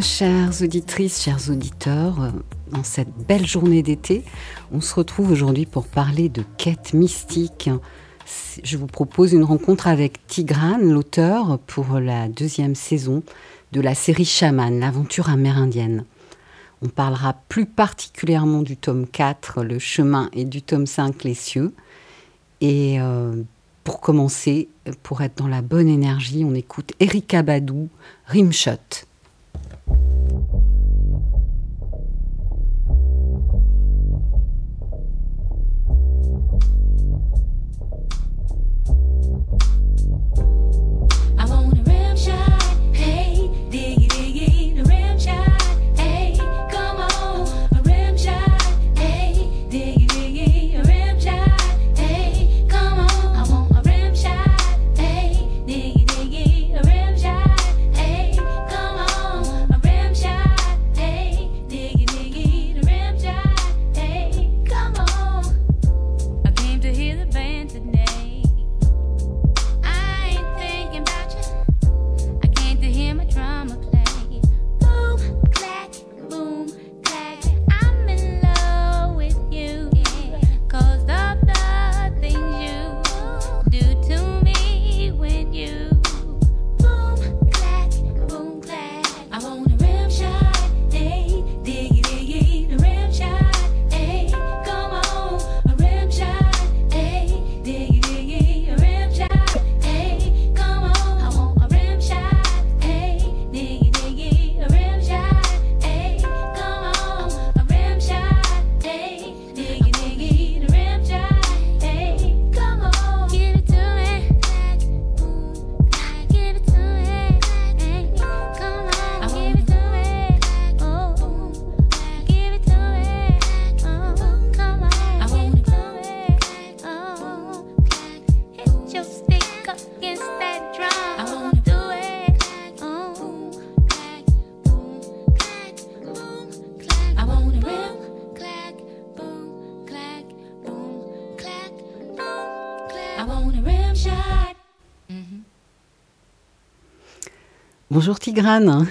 Chères auditrices, chers auditeurs. Dans cette belle journée d'été, on se retrouve aujourd'hui pour parler de quête mystique. Je vous propose une rencontre avec Tigrane, l'auteur, pour la deuxième saison de la série Chaman, l'aventure amérindienne. On parlera plus particulièrement du tome 4, Le chemin, et du tome 5, Les cieux. Et euh, pour commencer, pour être dans la bonne énergie, on écoute Erika Badou, Rimshot. Thank you.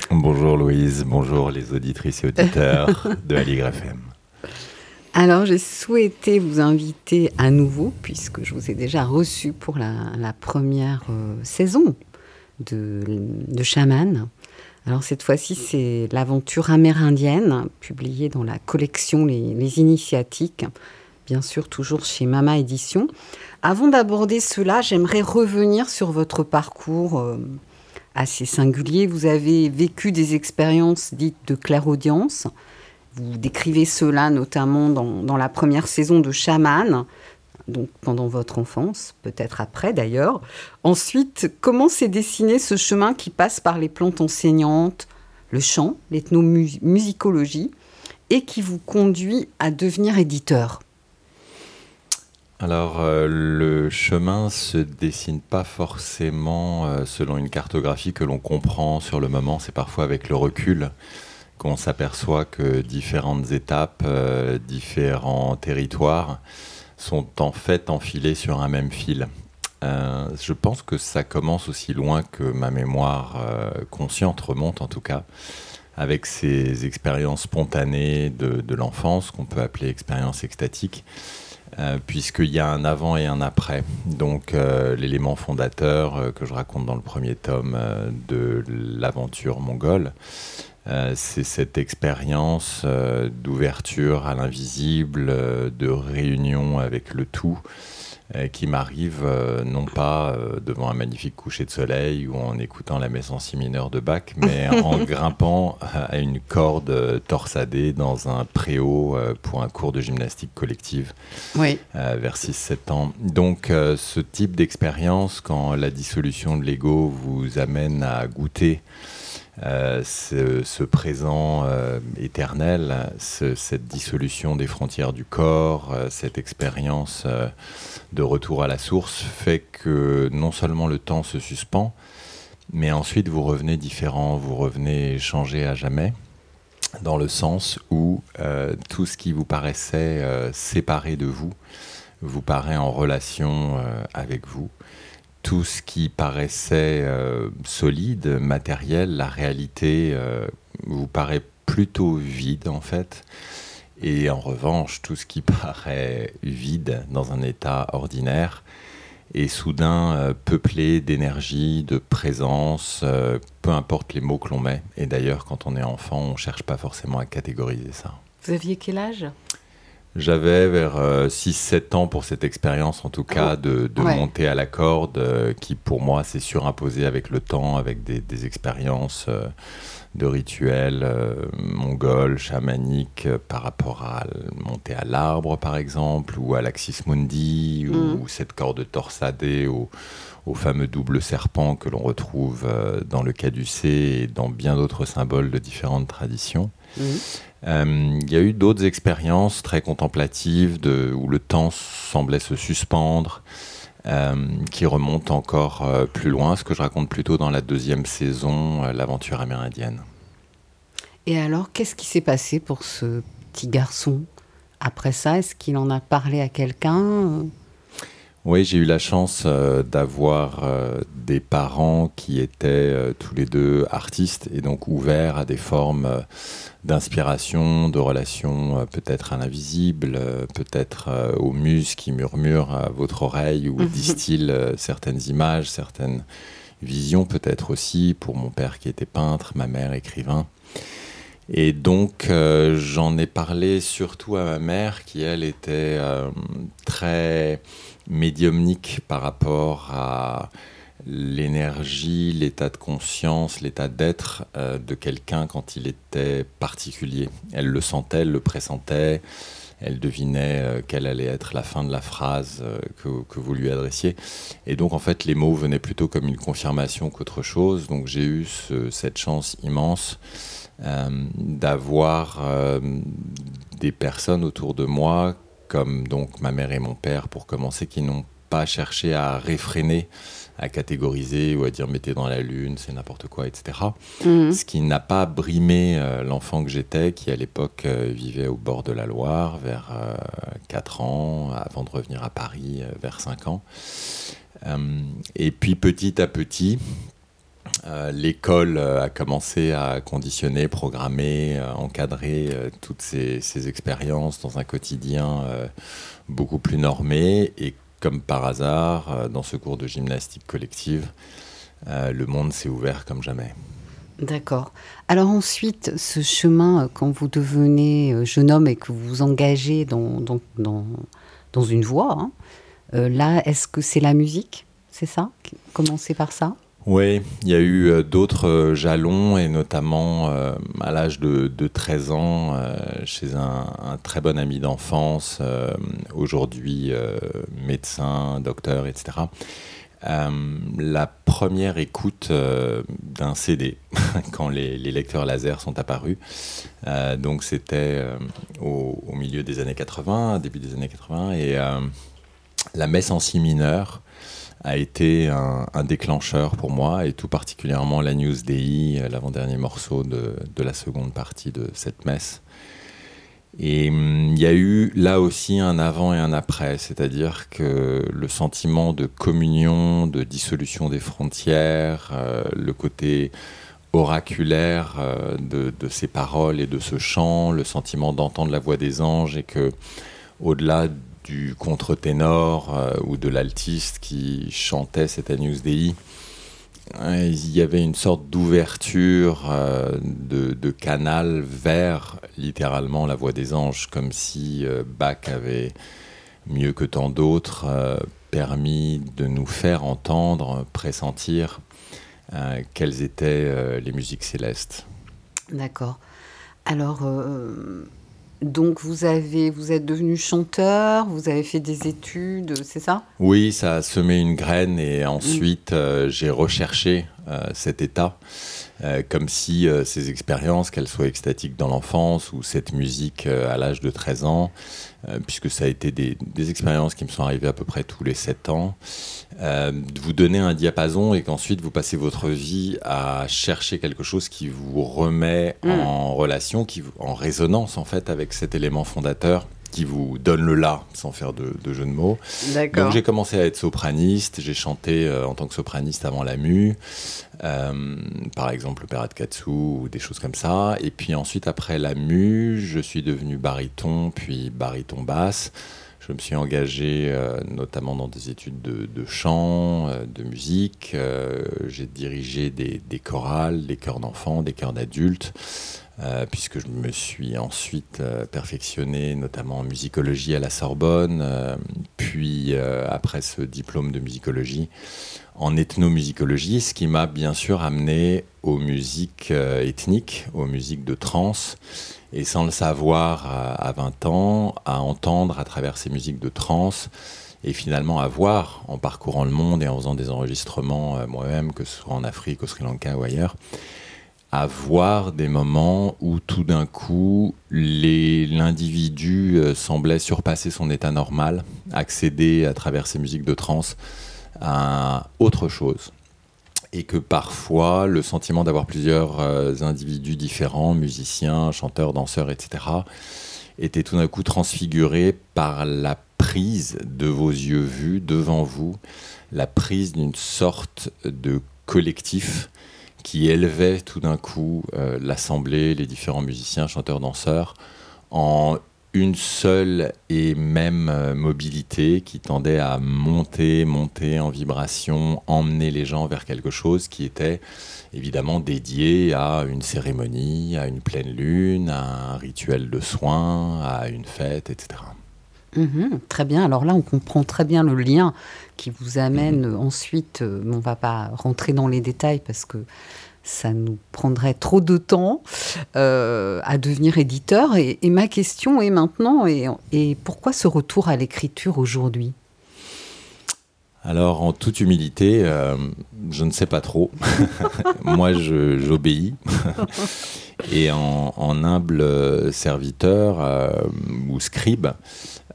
Bonjour Louise, bonjour les auditrices et auditeurs de Aligre FM. Alors j'ai souhaité vous inviter à nouveau, puisque je vous ai déjà reçu pour la, la première euh, saison de, de Chaman. Alors cette fois-ci c'est l'aventure amérindienne, publiée dans la collection Les, Les Initiatiques, bien sûr toujours chez Mama Édition. Avant d'aborder cela, j'aimerais revenir sur votre parcours euh, assez singulier. Vous avez vécu des expériences dites de clairaudience. Vous décrivez cela notamment dans, dans la première saison de Chaman, donc pendant votre enfance, peut-être après d'ailleurs. Ensuite, comment s'est dessiné ce chemin qui passe par les plantes enseignantes, le chant, l'ethnomusicologie, et qui vous conduit à devenir éditeur? Alors, euh, le chemin se dessine pas forcément euh, selon une cartographie que l'on comprend sur le moment. C'est parfois avec le recul qu'on s'aperçoit que différentes étapes, euh, différents territoires sont en fait enfilés sur un même fil. Je pense que ça commence aussi loin que ma mémoire consciente remonte en tout cas, avec ces expériences spontanées de, de l'enfance qu'on peut appeler expériences extatiques. Euh, puisqu'il y a un avant et un après. Donc euh, l'élément fondateur euh, que je raconte dans le premier tome de l'aventure mongole, c'est cette expérience d'ouverture à l'invisible, de réunion avec le tout, qui m'arrive euh, non pas euh, devant un magnifique coucher de soleil ou en écoutant la messe en si mineur de Bach, mais en grimpant à une corde euh, torsadée dans un préau euh, pour un cours de gymnastique collective Oui. euh, vers 6-7 ans. Donc euh, ce type d'expérience, quand la dissolution de l'ego vous amène à goûter euh, ce, présent euh, éternel, ce- cette dissolution des frontières du corps, euh, cette expérience de retour à la source, fait que non seulement le temps se suspend, mais ensuite vous revenez différent, vous revenez changé à jamais dans le sens où tout ce qui vous paraissait séparé de vous vous paraît en relation avec vous. Tout ce qui paraissait euh, solide, matériel, la réalité euh, vous paraît plutôt vide en fait. Et en revanche, tout ce qui paraît vide dans un état ordinaire est soudain euh, peuplé d'énergie, de présence, peu importe les mots que l'on met. Et d'ailleurs, quand on est enfant, on ne cherche pas forcément à catégoriser ça. Vous aviez quel âge? J'avais vers euh, 6-7 ans pour cette expérience, en tout cas, de, de Ouais. monter à la corde, euh, qui pour moi s'est surimposée avec le temps, avec des, des expériences euh, de rituels euh, mongols, chamaniques, euh, par rapport à monter à l'arbre, par exemple, ou à l'Axis Mundi, ou, ou cette corde torsadée au, au fameux double serpent que l'on retrouve euh, dans le caducée et dans bien d'autres symboles de différentes traditions. Euh, Il y a eu d'autres expériences très contemplatives où le temps semblait se suspendre, euh, qui remontent encore euh, plus loin, ce que je raconte plutôt dans la deuxième saison, l'aventure amérindienne. Et alors, qu'est-ce qui s'est passé pour ce petit garçon? Après ça Est-ce qu'il en a parlé à quelqu'un? Oui, j'ai eu la chance euh, d'avoir euh, des parents qui étaient euh, tous les deux artistes et donc ouverts à des formes d'inspiration, de relations peut-être à l'invisible, peut-être aux muses qui murmurent à votre oreille ou distillent certaines images, certaines visions peut-être aussi pour mon père qui était peintre, ma mère écrivain. Et donc, euh, j'en ai parlé surtout à ma mère, qui elle était euh, très médiumnique par rapport à l'énergie, l'état de conscience, l'état d'être euh, de quelqu'un quand il était particulier. Elle le sentait, elle le pressentait, elle devinait euh, quelle allait être la fin de la phrase euh, que, vous lui adressiez. Et donc, en fait, les mots venaient plutôt comme une confirmation qu'autre chose. Donc, j'ai eu ce- cette chance immense d'avoir des personnes autour de moi, comme donc ma mère et mon père, pour commencer, qui n'ont pas cherché à réfréner, à catégoriser ou à dire mettez dans la lune, c'est n'importe quoi, etc. Mhm. Ce qui n'a pas brimé euh, l'enfant que j'étais, qui à l'époque euh, vivait au bord de la Loire, vers euh, 4 ans, avant de revenir à Paris, euh, vers 5 ans. Euh, et puis petit à petit, euh, l'école euh, a commencé à conditionner, programmer, euh, encadrer toutes ces, ces expériences dans un quotidien beaucoup plus normé. Et comme par hasard, dans ce cours de gymnastique collective, le monde s'est ouvert comme jamais. D'accord. Alors ensuite, ce chemin, quand vous devenez jeune homme et que vous vous engagez dans, une voie, hein, là, est-ce que c'est la musique C'est ça? Commencer par ça? Oui, il y a eu euh, d'autres euh, jalons, et notamment euh, à l'âge de, de 13 ans, chez un, très bon ami d'enfance, aujourd'hui médecin, docteur, etc. La première écoute d'un CD, quand les, lecteurs laser sont apparus. Donc c'était au, au milieu des années 80, début des années 80, et la messe en si mineur a été un, déclencheur pour moi, et tout particulièrement la News euh, l'avant-dernier morceau de, de la seconde partie de cette messe. Et hum, il y a eu là aussi un avant et un après, c'est-à-dire que le sentiment de communion, de dissolution des frontières, euh, le côté oraculaire euh, de, de ces paroles et de ce chant, le sentiment d'entendre la voix des anges et que au-delà du contre-ténor euh, ou de l'altiste qui chantait cette Agnus Dei, il y avait une sorte d'ouverture euh, de, canal vers littéralement la voix des anges, comme si euh, Bach avait, mieux que tant d'autres, permis de nous faire entendre, pressentir quelles étaient les musiques célestes. D'accord. Alors, donc vous avez, vous êtes devenu chanteur, vous avez fait des études, c'est ça? Oui, ça a semé une graine et ensuite euh, j'ai recherché euh, cet état, euh, comme si ces expériences, qu'elles soient extatiques dans l'enfance ou cette musique à l'âge de 13 ans, puisque ça a été des, des expériences qui me sont arrivées à peu près tous les 7 ans, euh, de vous donner un diapason et qu'ensuite vous passez votre vie à chercher quelque chose qui vous remet Mm. en relation, qui vous- en résonance en fait avec cet élément fondateur qui vous donne le là, sans faire de, de jeu de mots. Donc j'ai commencé à être sopraniste, j'ai chanté euh, en tant que sopraniste avant la mu, euh, par exemple l'opéra de Katsu ou des choses comme ça. Et puis ensuite après la mu, je suis devenu baryton, puis baryton basse. Je me suis engagé euh, notamment dans des études de, chant, euh, de musique. Euh, j'ai dirigé des, des chorales, des chœurs d'enfants, des chœurs d'adultes. puisque je me suis ensuite perfectionné notamment en musicologie à la Sorbonne, puis après ce diplôme de musicologie en ethnomusicologie, ce qui m'a bien sûr amené aux musiques euh, ethniques, aux musiques de trance, et sans le savoir à, à 20 ans, à entendre à travers ces musiques de trance, et finalement à voir en parcourant le monde et en faisant des enregistrements euh, moi-même, que ce soit en Afrique, au Sri Lanka ou ailleurs, à voir des moments où tout d'un coup l'individu euh, semblait surpasser son état normal, accéder à travers ces musiques de trance à autre chose. Et que parfois le sentiment d'avoir plusieurs euh, individus différents, musiciens, chanteurs, danseurs, etc., était tout d'un coup transfiguré par la prise de vos yeux vus devant vous, la prise d'une sorte de collectif qui élevait tout d'un coup euh, l'assemblée, les différents musiciens, chanteurs, danseurs, en une seule et même euh, mobilité qui tendait à monter, monter en vibration, emmener les gens vers quelque chose qui était évidemment dédié à une cérémonie, à une pleine lune, à un rituel de soins, à une fête, etc. Mhm, très bien. Alors là, on comprend très bien le lien qui vous amène euh, ensuite. euh, mais on va pas rentrer dans les détails parce que ça nous prendrait trop de temps euh, à devenir éditeur. Et, et ma question est maintenant et, et pourquoi ce retour à l'écriture aujourd'hui? Alors, en toute humilité, euh, je ne sais pas trop. Moi, j'obéis. Et en, humble euh, serviteur euh, ou scribe,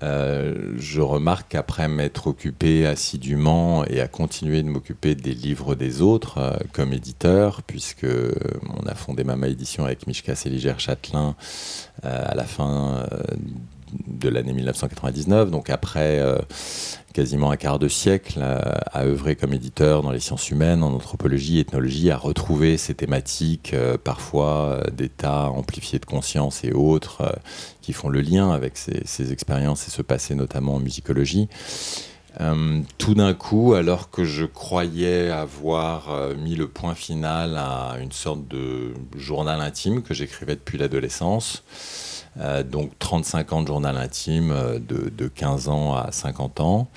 euh, je remarque qu'après m'être occupé assidûment et à continuer de m'occuper des livres des autres comme éditeur, puisque on a fondé Mama Édition avec Mishka Séligère-Châtelain euh, à la fin de l'année 1999, donc après euh, quasiment un quart de siècle euh, à œuvrer comme éditeur dans les sciences humaines, en anthropologie, ethnologie, à retrouver ces thématiques, euh, parfois d'états amplifiés de conscience et autres, qui font le lien avec ces, ces expériences et ce passé, notamment en musicologie. Tout d'un coup, alors que je croyais avoir mis le point final à une sorte de journal intime que j'écrivais depuis l'adolescence, euh, donc 35 ans de journal intime, euh, de, de 15 ans à 50 ans.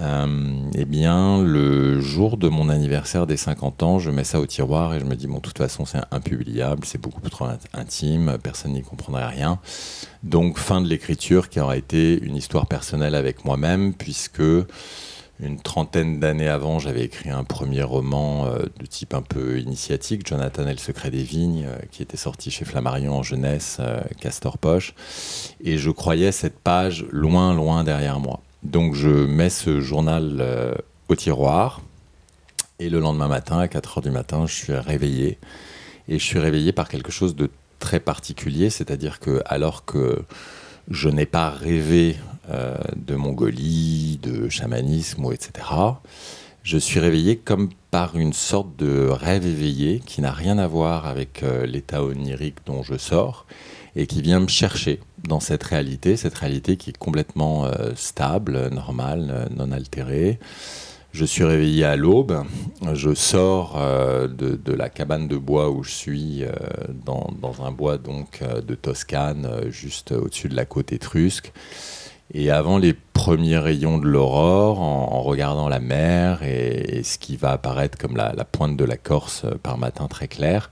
Euh, eh bien, le jour de mon anniversaire des 50 ans, je mets ça au tiroir et je me dis, bon, de toute façon, c'est impubliable, c'est beaucoup trop int- intime, personne n'y comprendrait rien. Donc, fin de l'écriture qui aura été une histoire personnelle avec moi-même, puisque une trentaine d'années avant, j'avais écrit un premier roman euh, de type un peu initiatique, Jonathan et le secret des vignes, euh, qui était sorti chez Flammarion en jeunesse, euh, Castor Poche. Et je croyais cette page loin, loin derrière moi. Donc je mets ce journal au tiroir. Et le lendemain matin, à 4 heures du matin, je suis réveillé. Et je suis réveillé par quelque chose de très particulier, c'est-à-dire que alors que je n'ai pas rêvé euh, de Mongolie, de chamanisme, etc., je suis réveillé comme par une sorte de rêve éveillé qui n'a rien à voir avec euh, l'état onirique dont je sors et qui vient me chercher dans cette réalité, cette réalité qui est complètement euh, stable, normale, non altérée. Je suis réveillé à l'aube. Je sors de, la cabane de bois où je suis, dans, dans un bois donc de Toscane, juste au-dessus de la côte étrusque. Et avant les premiers rayons de l'aurore, en, regardant la mer et, ce qui va apparaître comme la, pointe de la Corse euh, par matin très clair,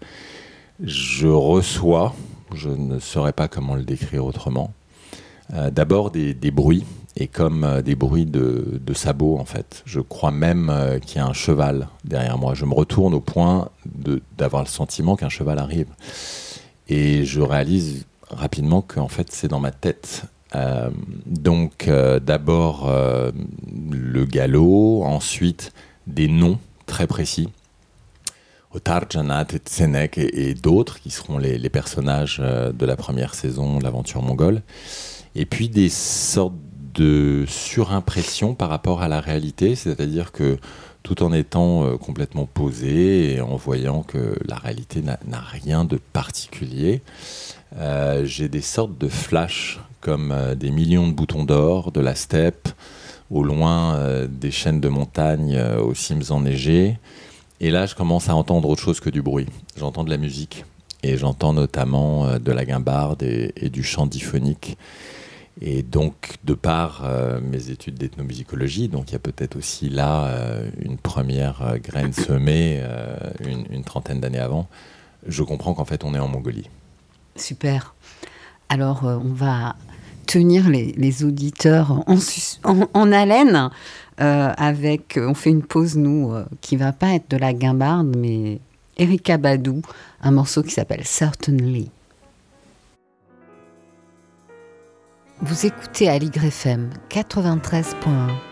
je reçois, je ne saurais pas comment le décrire autrement, euh, d'abord des, bruits, et comme euh, des bruits de, sabots en fait. Je crois même qu'il y a un cheval derrière moi. Je me retourne au point d'avoir le sentiment qu'un cheval arrive. Et je réalise rapidement qu'en fait c'est dans ma tête. Euh, donc euh, d'abord euh, le galop, ensuite des noms très précis. Otar, Janat, Tsenek et, et d'autres qui seront les, les personnages de la première saison de l'aventure mongole. Et puis des sortes de surimpression par rapport à la réalité, c'est-à-dire que tout en étant complètement posé et en voyant que la réalité n'a rien de particulier, j'ai des sortes de flashs comme euh, des millions de boutons d'or de la steppe, au loin euh, des chaînes de montagnes euh, aux cimes enneigées. Et là, je commence à entendre autre chose que du bruit. J'entends de la musique et j'entends notamment de la guimbarde et, du chant diphonique. Et donc, de par mes études d'ethnomusicologie, donc il y a peut-être aussi là une première graine semée une, trentaine d'années avant, je comprends qu'en fait on est en Mongolie. Super. Alors, on va tenir les, auditeurs en, en- haleine euh, avec. On fait une pause, nous, euh, qui va pas être de la guimbarde, mais Erika Badou, un morceau qui s'appelle Certainly. Vous écoutez à l'YFM 93.1.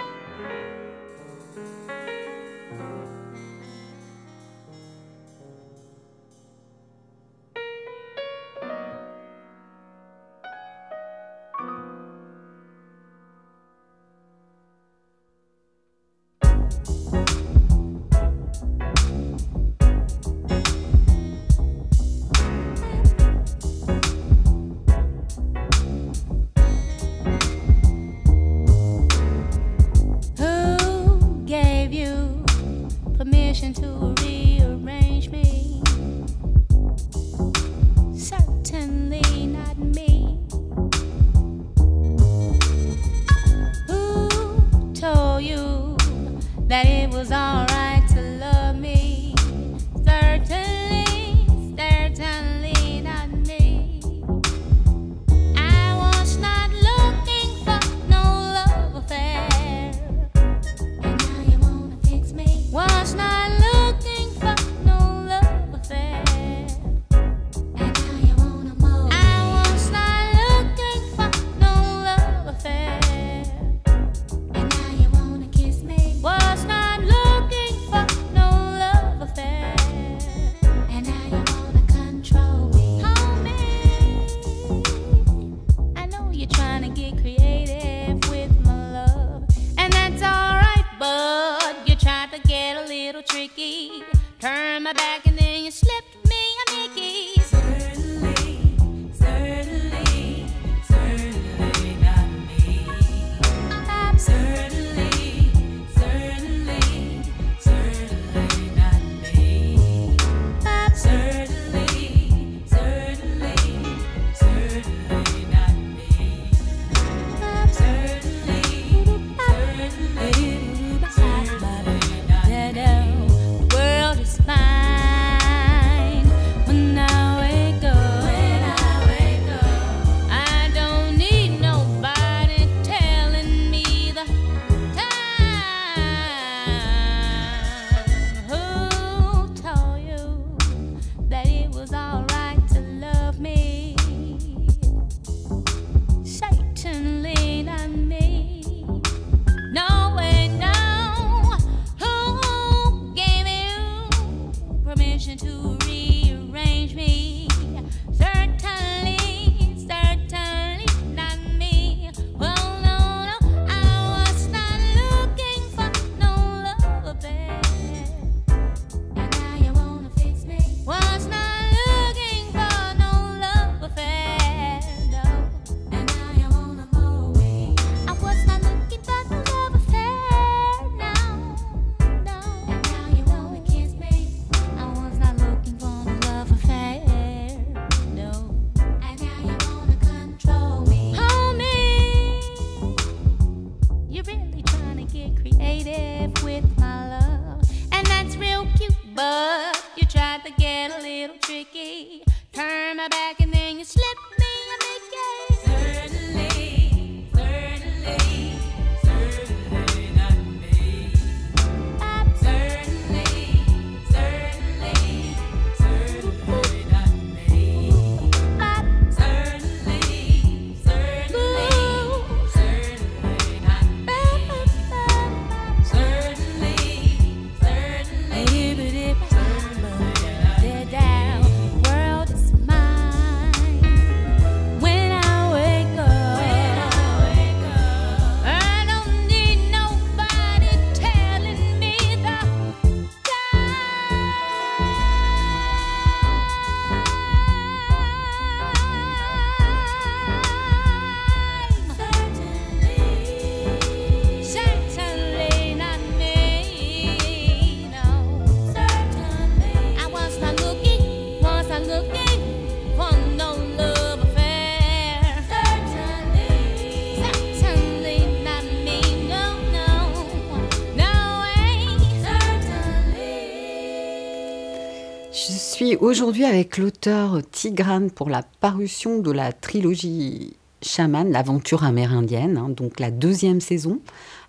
aujourd'hui avec l'auteur Tigrane pour la parution de la trilogie Chaman, l'aventure amérindienne, hein, donc la deuxième saison.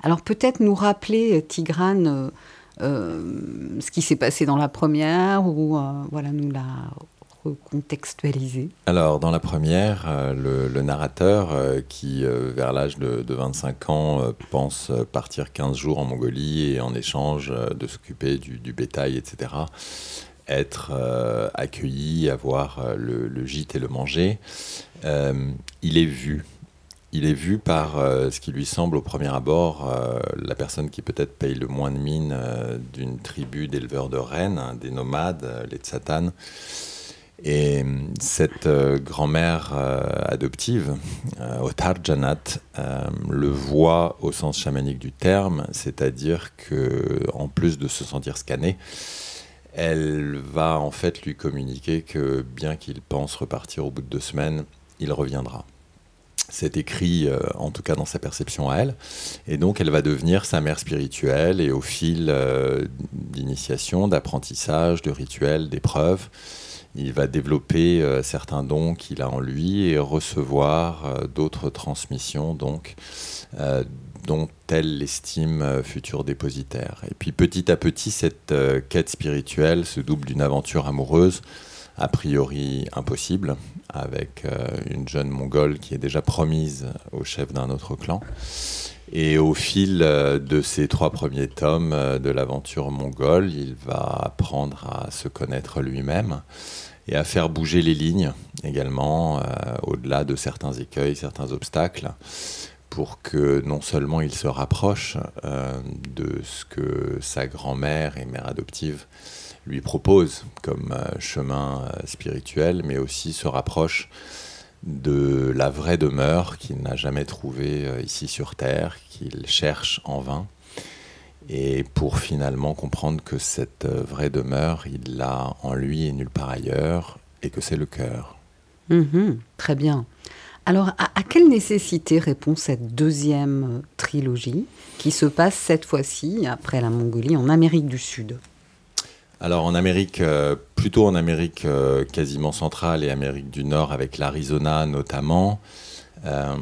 Alors peut-être nous rappeler, Tigrane, euh, euh, ce qui s'est passé dans la première ou euh, voilà, nous la recontextualiser. Alors, dans la première, euh, le, narrateur, euh, qui, euh, vers l'âge de, de 25 ans, euh, pense euh, partir 15 jours en Mongolie et en échange euh, de s'occuper du bétail, etc., être euh, accueilli, avoir euh, le, gîte et le manger, euh, il est vu. Il est vu par ce qui lui semble au premier abord la personne qui peut-être paye le moins de mine d'une tribu d'éleveurs de rennes, hein, des nomades, les Tsatanes. Et cette grand-mère adoptive, euh, Otar Janat, le voit au sens chamanique du terme, c'est-à-dire que en plus de se sentir scanné, elle va en fait lui communiquer que bien qu'il pense repartir au bout de deux semaines, il reviendra. C'est écrit, euh, en tout cas dans sa perception à elle, et donc elle va devenir sa mère spirituelle, et au fil euh, d'initiation, d'apprentissage, de rituels, d'épreuves, il va développer euh, certains dons qu'il a en lui et recevoir d'autres transmissions donc dont elle l'estime euh, futur dépositaire. Et puis petit à petit, cette euh, quête spirituelle se double d'une aventure amoureuse a priori impossible avec euh, une jeune mongole qui est déjà promise au chef d'un autre clan. Et au fil de ces trois premiers tomes de l'aventure mongole, il va apprendre à se connaître lui-même et à faire bouger les lignes également, au-delà de certains écueils, certains obstacles, pour que non seulement il se rapproche euh, de ce que sa grand-mère et mère adoptive lui propose comme euh, chemin euh, spirituel, mais aussi se rapproche de la vraie demeure qu'il n'a jamais trouvée ici sur Terre, qu'il cherche en vain, et pour finalement comprendre que cette vraie demeure, il l'a en lui et nulle part ailleurs, et que c'est le cœur. Mhm, très bien. Alors, à, à quelle nécessité répond cette deuxième euh, trilogie qui se passe cette fois-ci, après la Mongolie, en Amérique du Sud? Alors en Amérique, euh, plutôt en Amérique euh, quasiment centrale et Amérique du Nord, avec l'Arizona notamment, euh,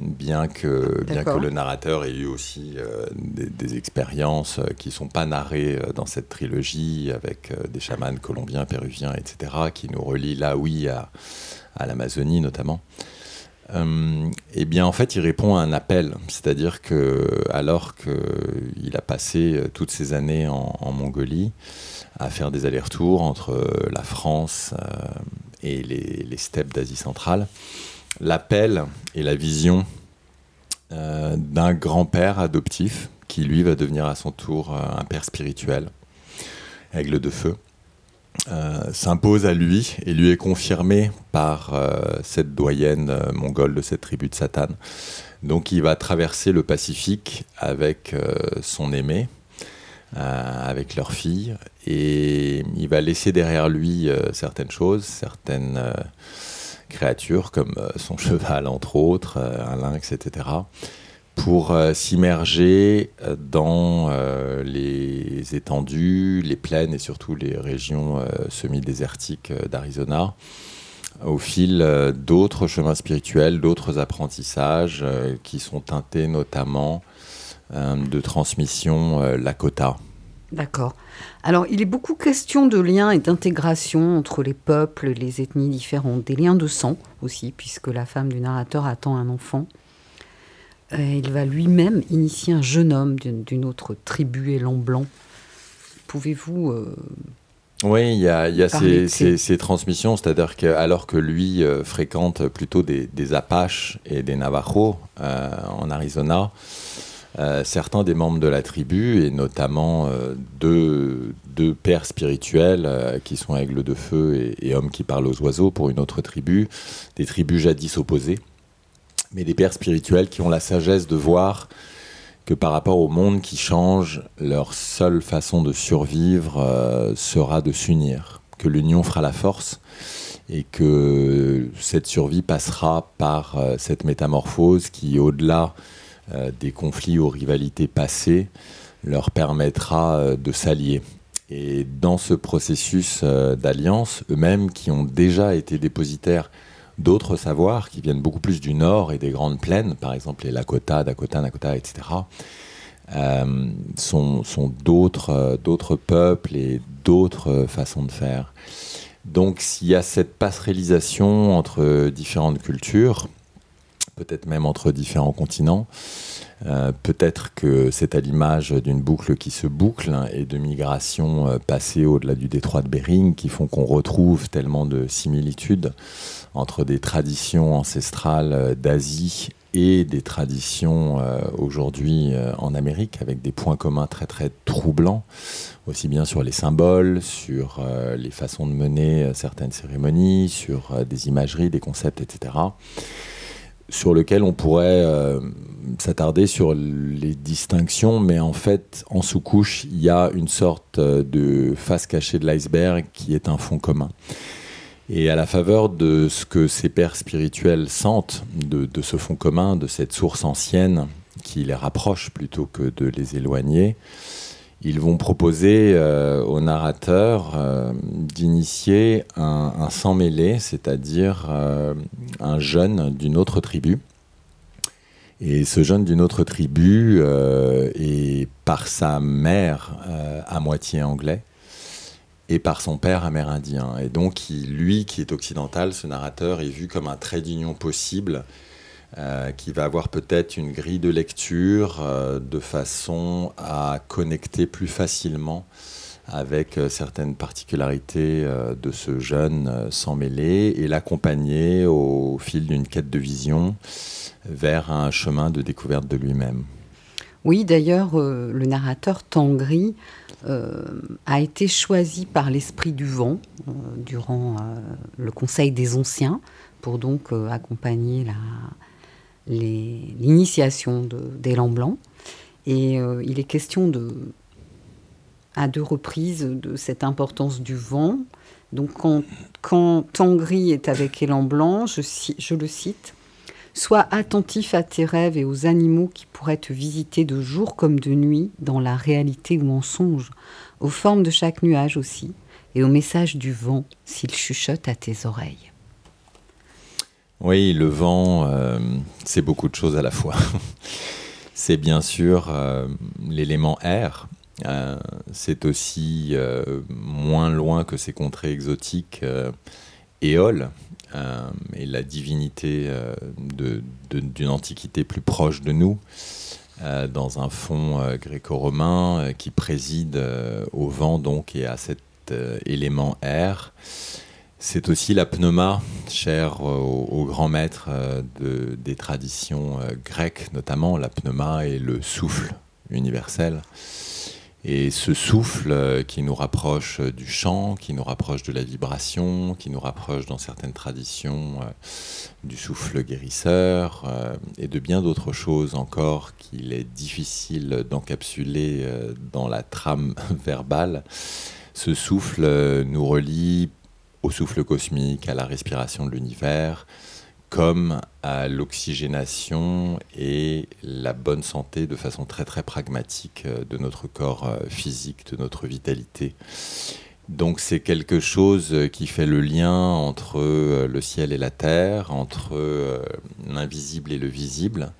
bien, que, bien que le narrateur ait eu aussi euh, des, des expériences qui ne sont pas narrées dans cette trilogie, avec euh, des chamans colombiens, péruviens, etc., qui nous relient là, oui, à, à l'Amazonie notamment. Euh, eh bien, en fait, il répond à un appel, c'est-à-dire que alors qu'il a passé euh, toutes ces années en, Mongolie à faire des allers-retours entre euh, la France et les, steppes d'Asie centrale, l'appel et la vision d'un grand-père adoptif qui, lui, va devenir à son tour un père spirituel, aigle de feu, s'impose à lui et lui est confirmé par euh, cette doyenne euh, mongole de cette tribu de Satan. Donc il va traverser le Pacifique avec euh, son aimé, euh, avec leur fille, et il va laisser derrière lui euh, certaines choses, certaines euh, créatures comme euh, son cheval entre autres, euh, un lynx, etc pour euh, s'immerger euh, dans euh, les étendues, les plaines et surtout les régions semi-désertiques d'Arizona au fil d'autres chemins spirituels, d'autres apprentissages qui sont teintés notamment de transmission Lakota. D'accord. Alors, il est beaucoup question de liens et d'intégration entre les peuples, les ethnies différentes, des liens de sang aussi, puisque la femme du narrateur attend un enfant. Euh, il va lui-même initier un jeune homme d'une autre tribu élan blanc. Pouvez-vous... euh, Oui, il y a, il y a Parler de ces, ces- ces- ces transmissions, c'est-à-dire qu'alors que lui euh, fréquente plutôt des, des Apaches et des Navajos euh, en Arizona, euh, certains des membres de la tribu, et notamment deux, deux pères spirituels qui sont aigles de feu et, et hommes qui parlent aux oiseaux pour une autre tribu, des tribus jadis opposées, mais des pères spirituels qui ont la sagesse de voir que par rapport au monde qui change, leur seule façon de survivre euh, sera de s'unir, que l'union fera la force et que cette survie passera par euh, cette métamorphose qui, au-delà euh, des conflits ou rivalités passées, leur permettra de s'allier. Et dans ce processus d'alliance, eux-mêmes qui ont déjà été dépositaires d'autres savoirs qui viennent beaucoup plus du nord et des grandes plaines, par exemple les Lakota, Dakota, Nakota, etc., euh, sont, d'autres, euh, d'autres peuples et d'autres euh, façons de faire. Donc s'il y a cette passerellisation entre différentes cultures, peut-être même entre différents continents, euh, peut-être que c'est à l'image d'une boucle qui se boucle hein, et de migrations euh, passées au-delà du détroit de Bering qui font qu'on retrouve tellement de similitudes entre des traditions ancestrales euh, d'Asie et des traditions aujourd'hui en Amérique avec des points communs très très troublants, aussi bien sur les symboles, sur les façons de mener certaines cérémonies, sur des imageries, des concepts, etc sur lequel on pourrait euh, s'attarder sur les distinctions, mais en fait, en sous-couche, il y a une sorte euh, de face cachée de l'iceberg qui est un fond commun. Et à la faveur de ce que ces pères spirituels sentent de, de ce fond commun, de cette source ancienne qui les rapproche plutôt que de les éloigner, ils vont proposer euh, au narrateur euh, d'initier un, un sang mêlé, c'est-à-dire euh, un jeune d'une autre tribu. Et ce jeune d'une autre tribu est par sa mère à moitié anglais et par son père amérindien. Et donc, lui, qui est occidental, ce narrateur, est vu comme un trait d'union possible euh, qui va avoir peut-être une grille de lecture euh, de façon à connecter plus facilement avec euh, certaines particularités de ce jeune sans mêler et l'accompagner au fil d'une quête de vision vers un chemin de découverte de lui-même. Oui, d'ailleurs, le narrateur Tangri a été choisi par l'esprit du vent durant le Conseil des Anciens pour donc accompagner la- l'initiation d'élan blanc. Et euh, il est question de, à deux reprises de cette importance du vent. Donc quand, quand Tangri est avec élan blanc, je, je le cite, Sois attentif à tes rêves et aux animaux qui pourraient te visiter de jour comme de nuit, dans la réalité ou en songe, aux formes de chaque nuage aussi, et au message du vent s'il chuchote à tes oreilles. Oui, le vent, euh, c'est beaucoup de choses à la fois. c'est bien sûr euh, l'élément air. Euh, c'est aussi moins loin que ces contrées exotiques, Éole, et la divinité d'une antiquité plus proche de nous, dans un fond gréco-romain qui préside au vent donc et à cet élément air. C'est aussi la pneuma, chère aux, aux grands maîtres euh, de- des traditions euh, grecques, notamment la pneuma et le souffle universel. Et ce souffle euh, qui nous rapproche euh, du chant, qui nous rapproche de la vibration, qui nous rapproche dans certaines traditions euh, du souffle guérisseur euh, et de bien d'autres choses encore qu'il est difficile d'encapsuler euh, dans la trame verbale. Ce souffle euh, nous relie au souffle cosmique, à la respiration de l'univers, comme à l'oxygénation et la bonne santé de façon très très pragmatique euh, de notre corps euh, physique, de notre vitalité. Donc c'est quelque chose euh, qui fait le lien entre le ciel et la terre, entre l'invisible et le visible.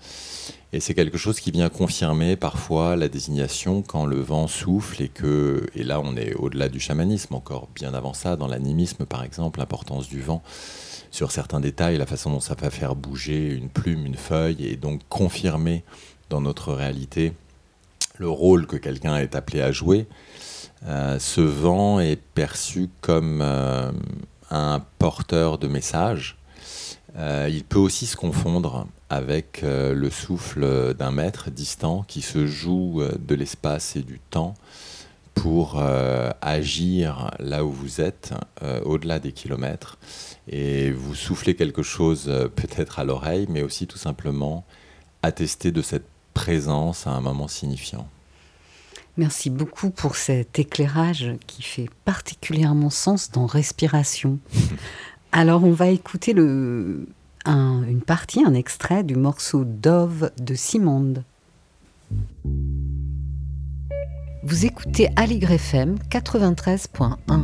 Et c'est quelque chose qui vient confirmer parfois la désignation quand le vent souffle et que, et là on est au-delà du chamanisme, encore bien avant ça, dans l'animisme par exemple, l'importance du vent sur certains détails, la façon dont ça va faire bouger une plume, une feuille, et donc confirmer dans notre réalité le rôle que quelqu'un est appelé à jouer. Euh, ce vent est perçu comme euh, un porteur de messages. Euh, il peut aussi se confondre avec euh, le souffle d'un maître distant qui se joue euh, de l'espace et du temps pour euh, agir là où vous êtes, euh, au-delà des kilomètres, et vous soufflez quelque chose euh, peut-être à l'oreille, mais aussi tout simplement attester de cette présence à un moment signifiant. Merci beaucoup pour cet éclairage qui fait particulièrement sens dans Respiration. Alors on va écouter le, un- une partie, un extrait du morceau Dove de Simonde. Vous écoutez Aligre FM 93.1.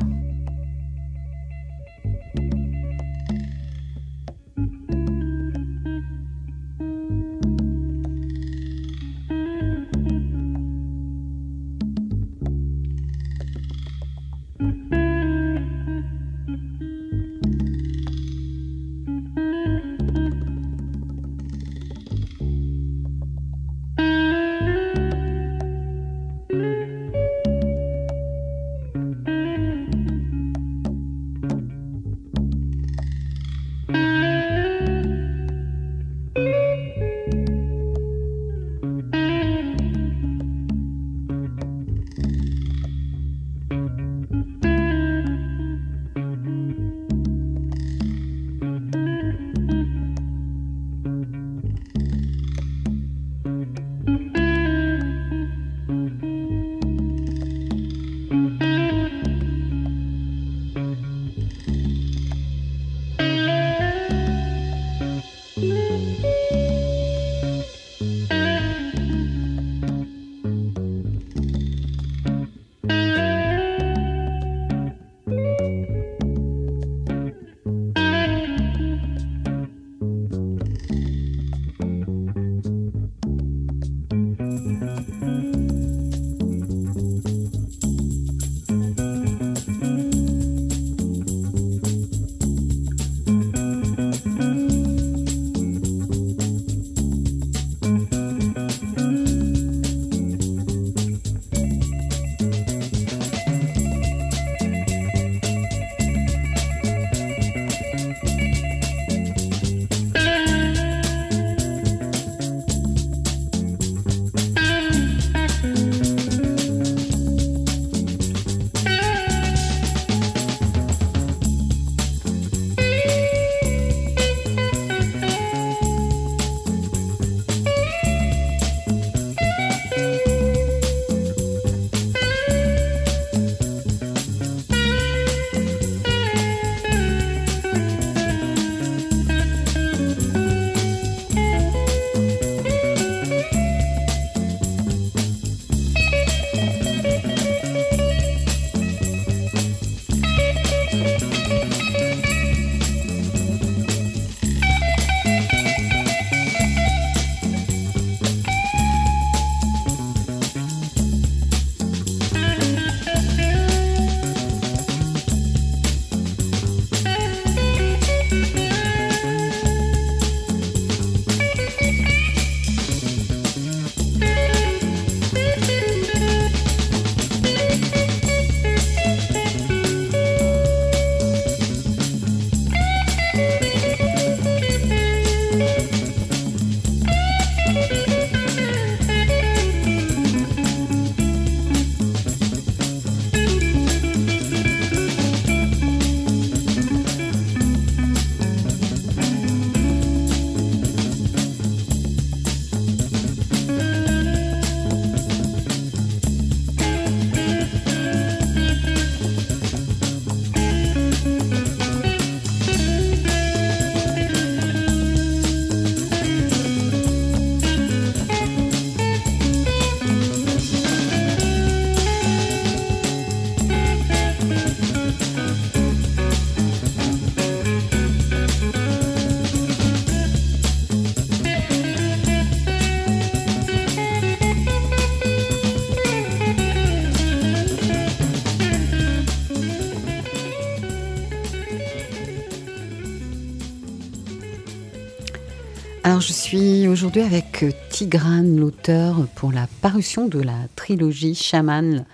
aujourd'hui avec Tigrane, l'auteur, pour la parution de la trilogie Chaman,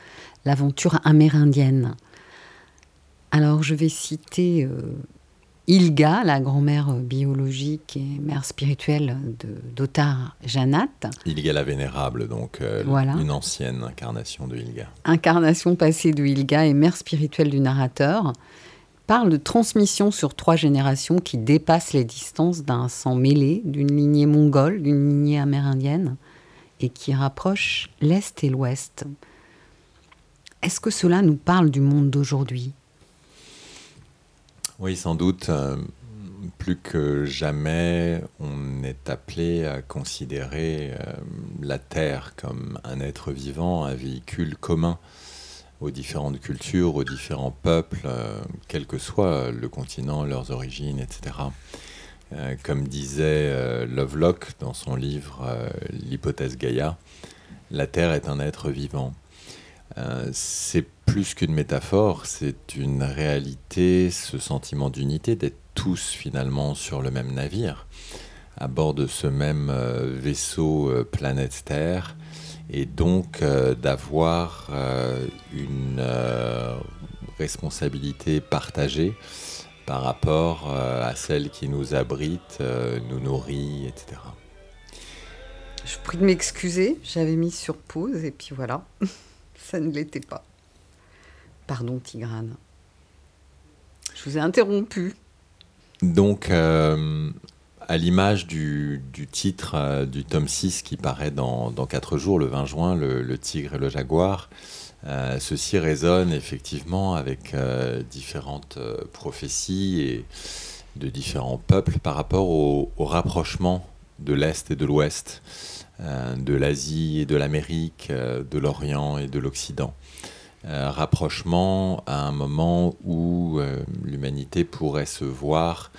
l'aventure amérindienne. Alors je vais citer euh, Ilga, la grand-mère biologique et mère spirituelle de d'Otar Janat, Ilga la Vénérable, donc euh, Voilà. une ancienne incarnation de Ilga. incarnation passée de Ilga et mère spirituelle du narrateur, parle de transmission sur trois générations qui dépassent les distances d'un sang mêlé, d'une lignée mongole, d'une lignée amérindienne, et qui rapproche l'Est et l'Ouest. Est-ce que cela nous parle du monde d'aujourd'hui? Oui, sans doute. euh, plus que jamais, on est appelé à considérer euh, la Terre comme un être vivant, un véhicule commun aux différentes cultures, aux différents peuples, euh, quel que soit le continent, leurs origines, etc. Euh, comme disait euh, Lovelock dans son livre L'hypothèse Gaïa, la Terre est un être vivant. C'est plus qu'une métaphore, c'est une réalité, ce sentiment d'unité, d'être tous finalement sur le même navire, à bord de ce même vaisseau planète Terre, et donc euh, d'avoir euh, une euh, responsabilité partagée par rapport à celle qui nous abrite, nous nourrit, etc. Je vous prie de m'excuser, j'avais mis sur pause et puis voilà, ça ne l'était pas. Pardon Tigrane. Je vous ai interrompu. Donc, euh, à l'image du, titre euh, du tome 6 qui paraît dans, dans 4 jours, le 20 juin, le, tigre et le jaguar, euh, ceci résonne effectivement avec euh, différentes prophéties et de différents peuples par rapport au, rapprochement de l'Est et de l'Ouest, de l'Asie et de l'Amérique, de l'Orient et de l'Occident. Rapprochement à un moment où l'humanité pourrait se voir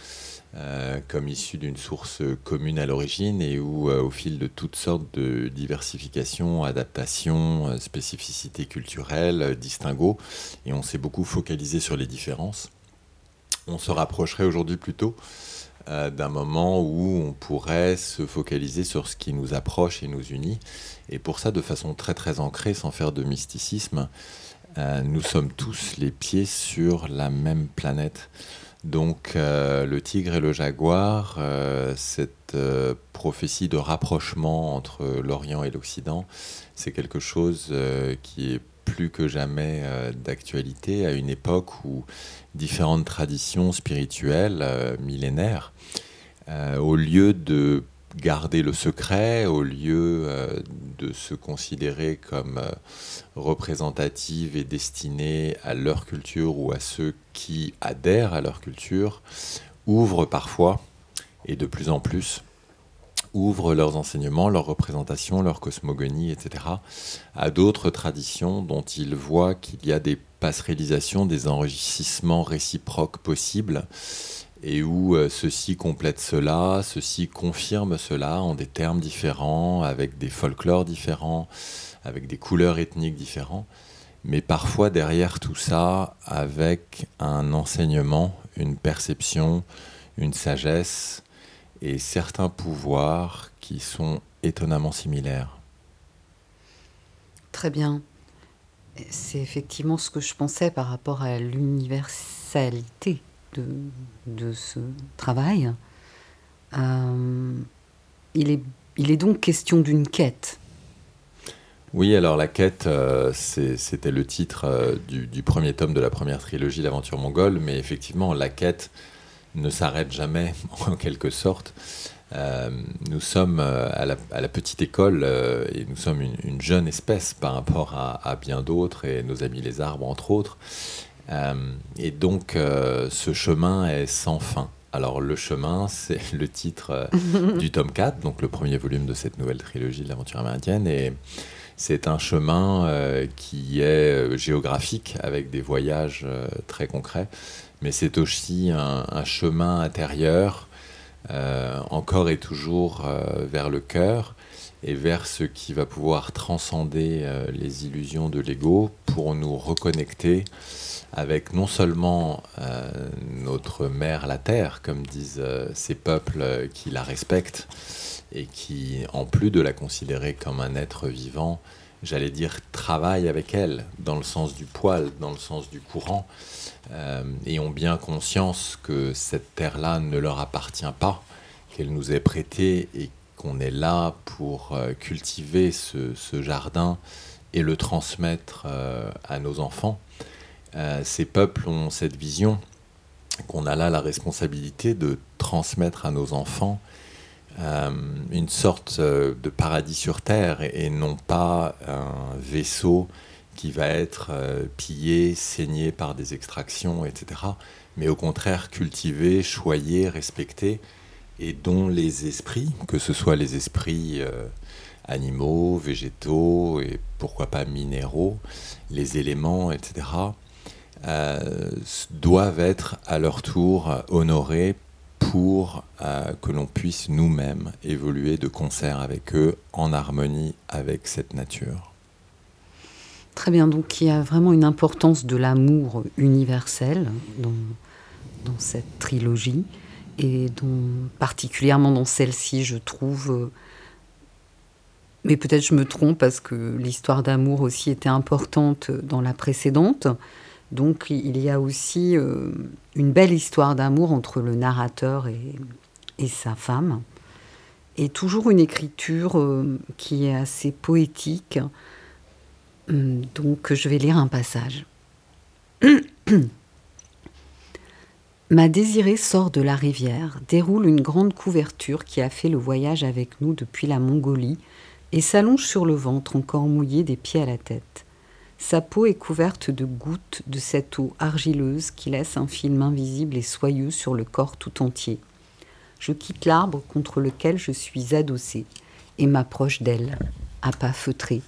euh, comme issue d'une source commune à l'origine et où, euh, au fil de toutes sortes de diversifications, adaptations, euh, spécificités culturelles, distinguos, et on s'est beaucoup focalisé sur les différences, on se rapprocherait aujourd'hui plutôt d'un moment où on pourrait se focaliser sur ce qui nous approche et nous unit. Et pour ça, de façon très très ancrée, sans faire de mysticisme, nous sommes tous les pieds sur la même planète. Donc euh, le tigre et le jaguar, euh, cette euh, prophétie de rapprochement entre l'Orient et l'Occident, c'est quelque chose qui est plus que jamais d'actualité à une époque où différentes traditions spirituelles millénaires, au lieu de garder le secret, au lieu euh, de se considérer comme euh, représentatives et destinées à leur culture ou à ceux qui adhèrent à leur culture, ouvrent parfois, et de plus en plus, ouvrent leurs enseignements, leurs représentations, leur cosmogonie, etc., à d'autres traditions dont ils voient qu'il y a des passerellisations, des enrichissements réciproques possibles, et où euh, ceci complète cela, ceci confirme cela en des termes différents, avec des folklores différents, avec des couleurs ethniques différents, mais parfois derrière tout ça, avec un enseignement, une perception, une sagesse et certains pouvoirs qui sont étonnamment similaires. Très bien. C'est effectivement ce que je pensais par rapport à l'universalité de, ce travail. Euh, il, est, il est donc question d'une quête. Oui, alors la quête, euh, c'était le titre euh, du, premier tome de la première trilogie, l'aventure mongole, mais effectivement, la quête ne s'arrête jamais, en quelque sorte. Nous sommes à, la, petite école et nous sommes une, une jeune espèce par rapport à bien d'autres et nos amis les arbres, entre autres. Euh, et donc, euh, ce chemin est sans fin. Alors, le chemin, c'est le titre euh, du tome 4, donc le premier volume de cette nouvelle trilogie de l'aventure amérindienne. Et c'est un chemin euh, qui est géographique avec des voyages euh, très concrets, mais c'est aussi un, un chemin intérieur, euh, encore et toujours vers le cœur et vers ce qui va pouvoir transcender euh, les illusions de l'ego pour nous reconnecter avec non seulement euh, notre mère la terre, comme disent euh, ces peuples qui la respectent et qui, en plus de la considérer comme un être vivant, j'allais dire, travaillent avec elle, dans le sens du poil, dans le sens du courant, et ont bien conscience que cette terre-là ne leur appartient pas, qu'elle nous est prêtée et qu'on est là pour euh, cultiver ce, jardin et le transmettre euh, à nos enfants. Euh, ces peuples ont cette vision qu'on a là la responsabilité de transmettre à nos enfants une sorte de paradis sur terre et, non pas un vaisseau qui va être pillé, saigné par des extractions, etc. Mais au contraire cultivé, choyé, respecté, et dont les esprits, que ce soit les esprits euh, animaux, végétaux et pourquoi pas minéraux, les éléments, etc., euh, doivent être à leur tour honorés pour euh, que l'on puisse nous-mêmes évoluer de concert avec eux, en harmonie avec cette nature. Très bien, donc il y a vraiment une importance de l'amour universel dans, dans cette trilogie et particulièrement dans celle-ci, je trouve, euh, mais peut-être je me trompe parce que l'histoire d'amour aussi était importante dans la précédente. Donc il y a aussi euh, une belle histoire d'amour entre le narrateur et, et, sa femme. Et toujours une écriture euh, qui est assez poétique. Hum, donc je vais lire un passage. Ma désirée sort de la rivière, déroule une grande couverture qui a fait le voyage avec nous depuis la Mongolie et s'allonge sur le ventre encore mouillé des pieds à la tête. Sa peau est couverte de gouttes de cette eau argileuse qui laisse un film invisible et soyeux sur le corps tout entier. Je quitte l'arbre contre lequel je suis adossée et m'approche d'elle, à pas feutrés,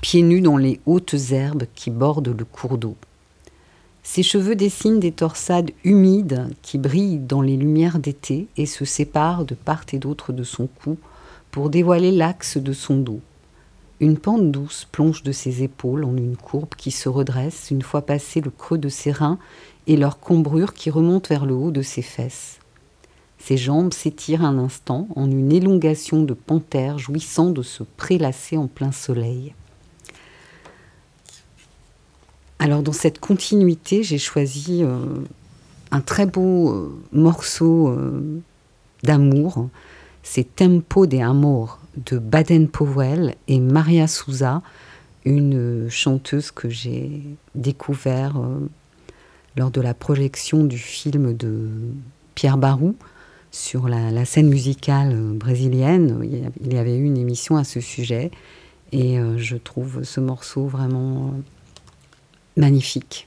pieds nus dans les hautes herbes qui bordent le cours d'eau. Ses cheveux dessinent des torsades humides qui brillent dans les lumières d'été et se séparent de part et d'autre de son cou pour dévoiler l'axe de son dos. Une pente douce plonge de ses épaules en une courbe qui se redresse une fois passé le creux de ses reins et leur combrure qui remonte vers le haut de ses fesses. Ses jambes s'étirent un instant en une élongation de panthère jouissant de se prélasser en plein soleil. Alors dans cette continuité, j'ai choisi euh, un très beau euh, morceau euh, d'amour, c'est Tempo de Amor de Baden-Powell et Maria Souza, une chanteuse que j'ai découvert lors de la projection du film de Pierre Barou sur la, scène musicale brésilienne. Il y avait eu une émission à ce sujet et je trouve ce morceau vraiment magnifique.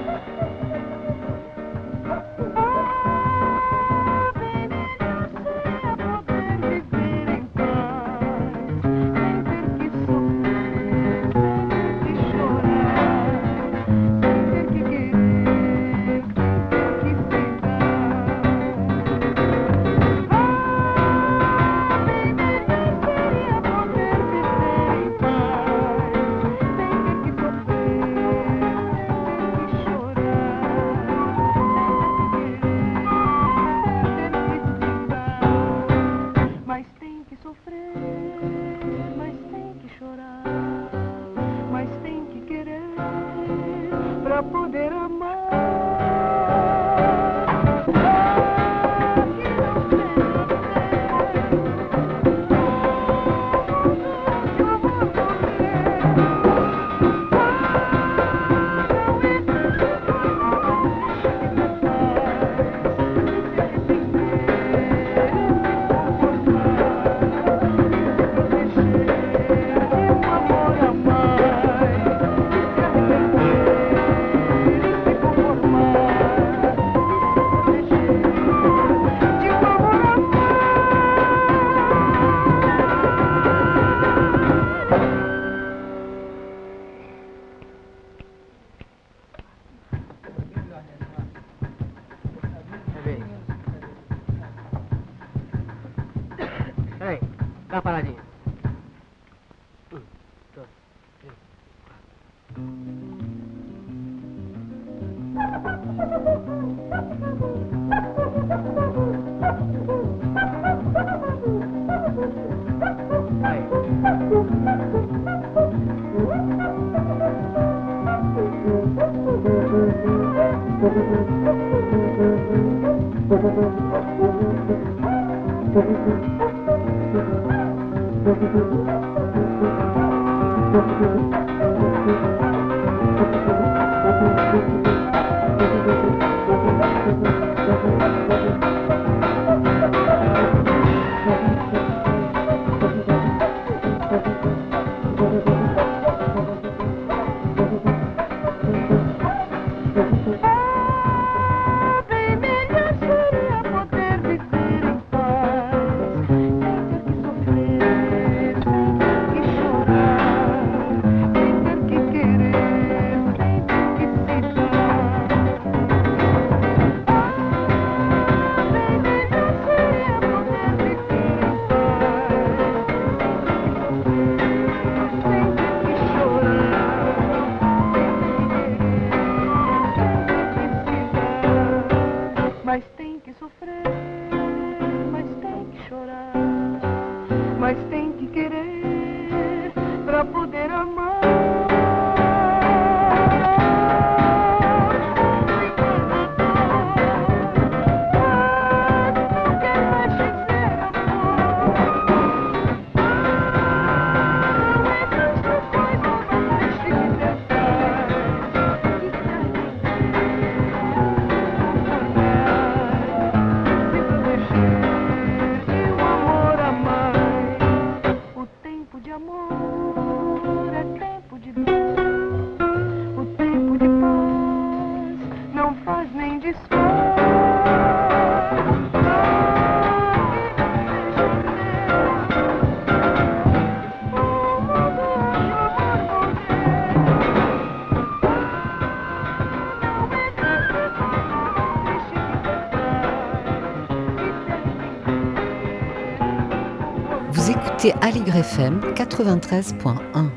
Aligre FM 93.1.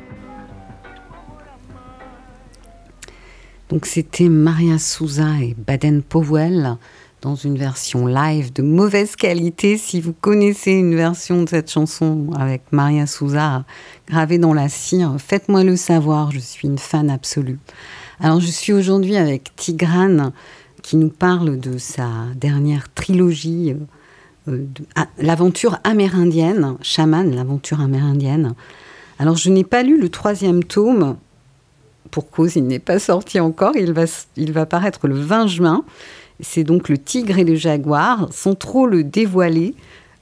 Donc c'était Maria Souza et Baden Powell dans une version live de mauvaise qualité. Si vous connaissez une version de cette chanson avec Maria Souza gravée dans la cire, faites-moi le savoir, je suis une fan absolue. Alors je suis aujourd'hui avec Tigrane qui nous parle de sa dernière trilogie euh, ah, l'aventure amérindienne, chaman, l'aventure amérindienne. Alors, je n'ai pas lu le troisième tome, pour cause, il n'est pas sorti encore, il va, il paraître le 20 juin. C'est donc le tigre et le jaguar, sans trop le dévoiler.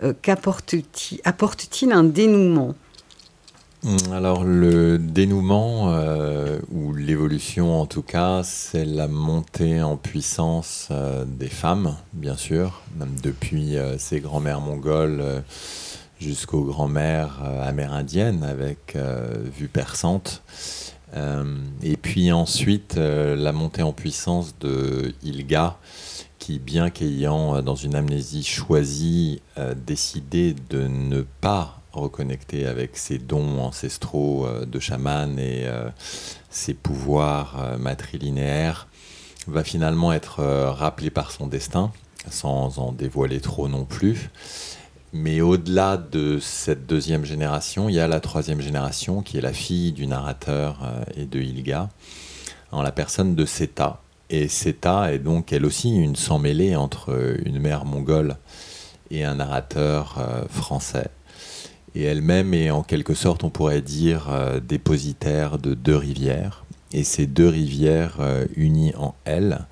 euh, qu'apporte-t-il apporte-t-il un dénouement? Alors le dénouement, euh, ou l'évolution en tout cas, c'est la montée en puissance euh, des femmes, bien sûr, depuis euh, ces grands-mères mongoles euh, jusqu'aux grands-mères amérindiennes avec vue perçante. Et puis ensuite, la montée en puissance de Ilga, qui, bien qu'ayant, dans une amnésie choisie, décidé de ne pas reconnecter avec ses dons ancestraux euh, de chaman et euh, ses pouvoirs euh, matrilinéaires, va finalement être rappelé par son destin, sans en dévoiler trop non plus. Mais au-delà de cette deuxième génération, il y a la troisième génération qui est la fille du narrateur et de Ilga, en la personne de Seta. Et Seta est donc elle aussi une sans-mêlée entre une mère mongole et un narrateur français. Et elle-même est en quelque sorte, on pourrait dire, euh, dépositaire de deux rivières. Et ces deux rivières euh, unies en elle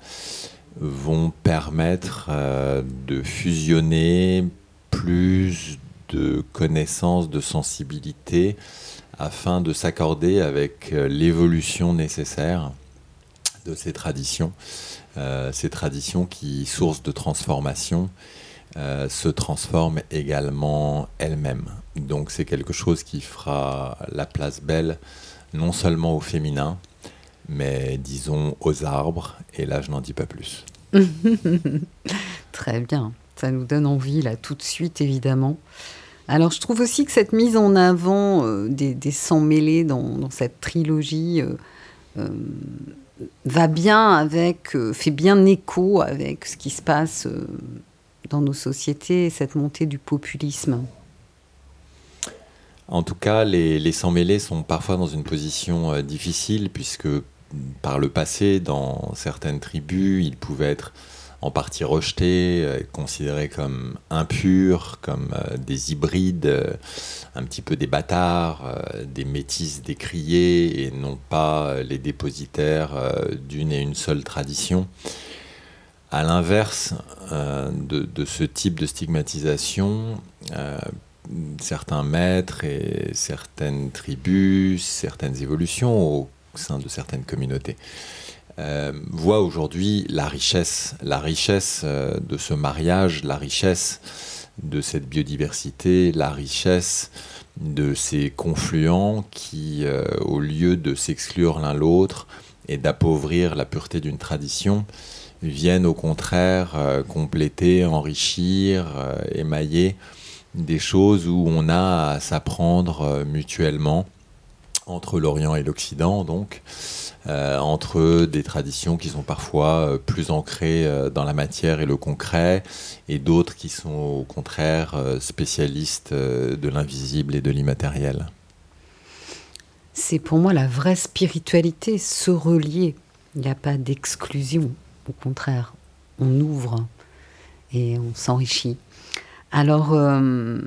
vont permettre euh, de fusionner plus de connaissances, de sensibilité, afin de s'accorder avec l'évolution nécessaire de ces traditions, ces traditions qui, source de transformation, se transforment également elles-mêmes. Donc c'est quelque chose qui fera la place belle non seulement au féminin, mais disons aux arbres, et là je n'en dis pas plus. Très bien. Ça nous donne envie, là, tout de suite, évidemment. Alors, je trouve aussi que cette mise en avant euh, des, des sangs mêlés dans, cette trilogie euh, euh, va bien avec, fait bien écho avec ce qui se passe dans nos sociétés, cette montée du populisme. En tout cas, les, les sans-mêlés sont parfois dans une position euh, difficile puisque mm, par le passé, dans certaines tribus, ils pouvaient être en partie rejetés, euh, considérés comme impurs, comme euh, des hybrides, un petit peu des bâtards, des métis décriés et non pas les dépositaires d'une et une seule tradition. À l'inverse de, ce type de stigmatisation, certains maîtres et certaines tribus, certaines évolutions au sein de certaines communautés. Euh, voient aujourd'hui la richesse, la richesse euh, de ce mariage, la richesse de cette biodiversité, la richesse de ces confluents qui, euh, au lieu de s'exclure l'un l'autre et d'appauvrir la pureté d'une tradition, viennent au contraire compléter, enrichir, émailler des choses où on a à s'apprendre euh, mutuellement entre l'Orient et l'Occident, donc, euh, entre des traditions qui sont parfois euh, plus ancrées dans la matière et le concret, et d'autres qui sont au contraire spécialistes de l'invisible et de l'immatériel. C'est pour moi la vraie spiritualité, se relier. Il n'y a pas d'exclusion. Au contraire, on ouvre et on s'enrichit. Alors, euh,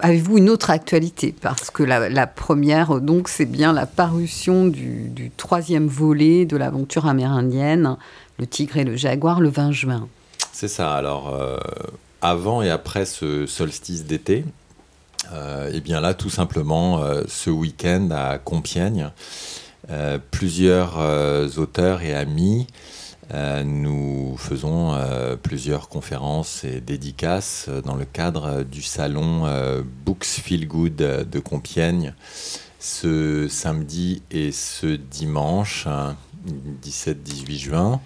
avez-vous une autre actualité? Parce que la, première, donc, c'est bien la parution du, troisième volet de l'aventure amérindienne, Le Tigre et le Jaguar, le 20 juin. C'est ça. Alors, euh, avant et après ce solstice d'été, euh, et bien là, tout simplement, ce week-end à Compiègne, plusieurs auteurs et amis, nous faisons euh, plusieurs conférences et dédicaces euh, dans le cadre euh, du salon euh, Books Feel Good euh, de Compiègne ce samedi et ce dimanche, hein, 17-18 juin,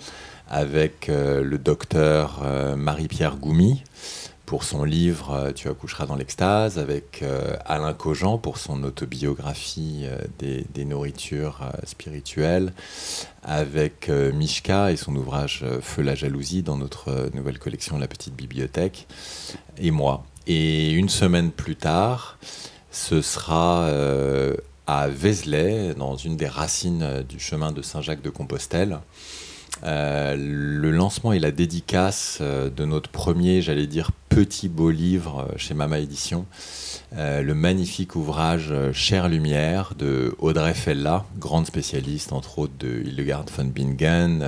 avec euh, le docteur euh, Marie-Pierre Goumi pour son livre euh, Tu accoucheras dans l'extase, avec euh, Alain Cogent pour son autobiographie euh, des, nourritures spirituelles, avec Mishka et son ouvrage Feu la jalousie dans notre nouvelle collection La Petite Bibliothèque, et moi. Et une semaine plus tard, ce sera à Vézelay, dans une des racines du chemin de Saint-Jacques de Compostelle. Euh, le lancement et la dédicace euh, de notre premier, j'allais dire, petit beau livre euh, chez Mama Édition, le magnifique ouvrage Chère Lumière de Audrey Fella, grande spécialiste entre autres de Hildegard von Bingen,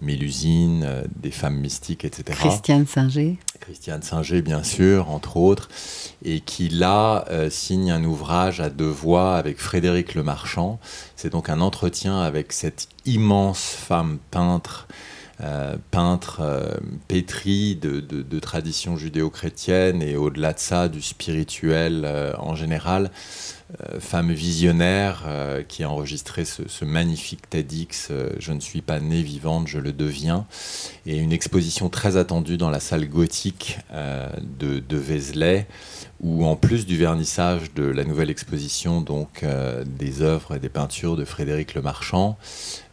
Mélusine, des femmes mystiques, etc. Christiane Singer. Christiane Singer, bien sûr, entre autres, et qui là euh, signe un ouvrage à deux voix avec Frédéric Lemarchand. C'est donc un entretien avec cette immense femme peintre, euh, peintre euh, pétrie de, de, de tradition judéo-chrétienne et au-delà de ça, du spirituel euh, en général. Euh, femme visionnaire euh, qui a enregistré ce, magnifique TEDx euh, Je ne suis pas née vivante, je le deviens et une exposition très attendue dans la salle gothique euh, de, de Vézelay, où en plus du vernissage de la nouvelle exposition, donc euh, des œuvres et des peintures de Frédéric Lemarchand,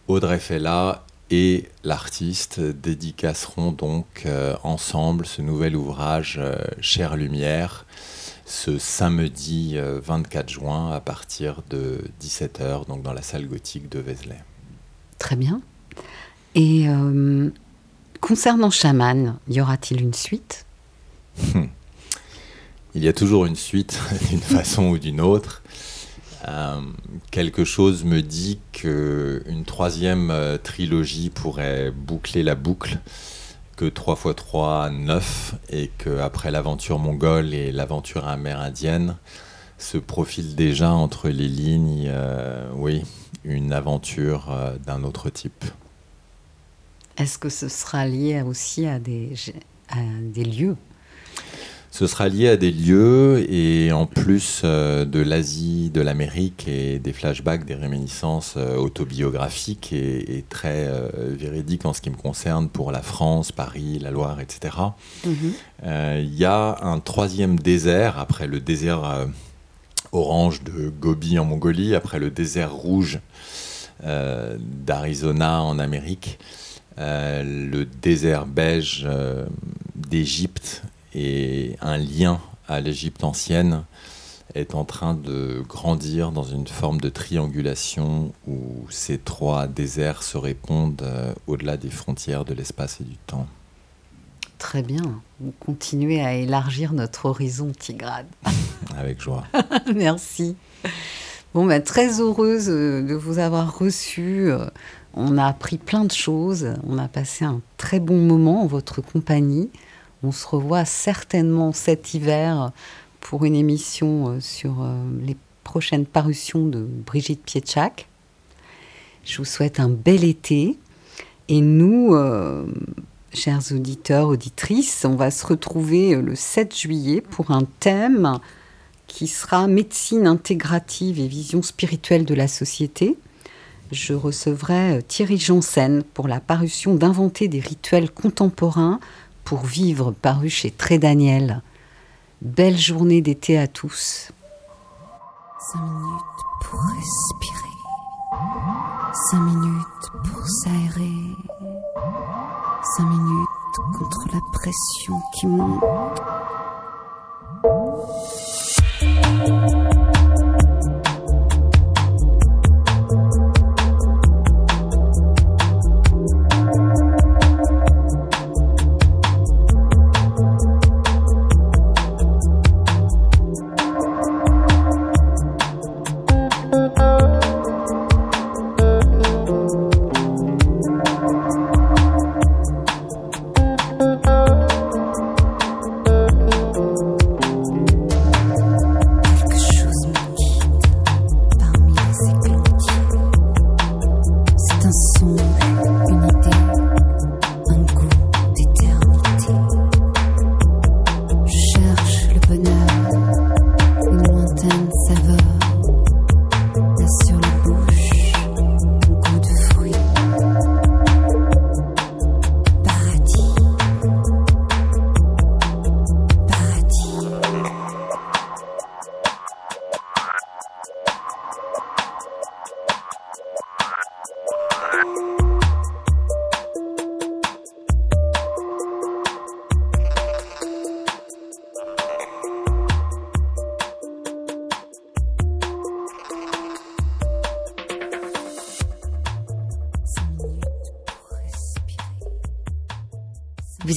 Audrey Fella et l'artiste dédicaceront donc euh, ensemble ce nouvel ouvrage euh, Chère Lumière ce samedi euh, 24 juin à partir de 17h, donc dans la salle gothique de Vézelay. Très bien. Et euh, concernant Chaman, y aura-t-il une suite? Il y a toujours une suite d'une façon ou d'une autre. Euh, quelque chose me dit qu'une troisième euh, trilogie pourrait boucler la boucle, que 3 x 3, 9, et qu'après l'aventure mongole et l'aventure amérindienne, se profile déjà entre les lignes, euh, oui, une aventure d'un autre type. Est-ce que ce sera lié aussi à des lieux Ce sera lié à des lieux et en plus euh, de l'Asie, de l'Amérique et des flashbacks, des réminiscences euh, autobiographiques et, et très euh, véridiques en ce qui me concerne pour la France, Paris, la Loire, etc. Mhm. Euh, Il y a un troisième désert après le désert euh, orange de Gobi en Mongolie, après le désert rouge d'Arizona en Amérique, euh, le désert beige euh, d'Égypte et un lien à l'Égypte ancienne est en train de grandir dans une forme de triangulation où ces trois déserts se répondent euh, au-delà des frontières de l'espace et du temps. Très bien. Vous continuez à élargir notre horizon, Tigrade. Avec joie. Merci. Bon, ben, très heureuse euh, de vous avoir reçu. Euh, On a appris plein de choses. On a passé un très bon moment en votre compagnie. On se revoit certainement cet hiver pour une émission euh, sur euh, les prochaines parutions de Brigitte Pietschak. Je vous souhaite un bel été. Et nous, euh, chers auditeurs, auditrices, on va se retrouver le 7 juillet pour un thème qui sera médecine intégrative et vision spirituelle de la société. Je recevrai Thierry Janssen pour la parution d'Inventer des rituels contemporains pour vivre, paru chez Très Daniel. Belle journée d'été à tous. Cinq minutes pour respirer. Cinq minutes pour s'aérer. Cinq minutes contre la pression qui monte.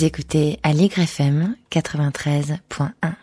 Écoutez Allegre FM 93.1.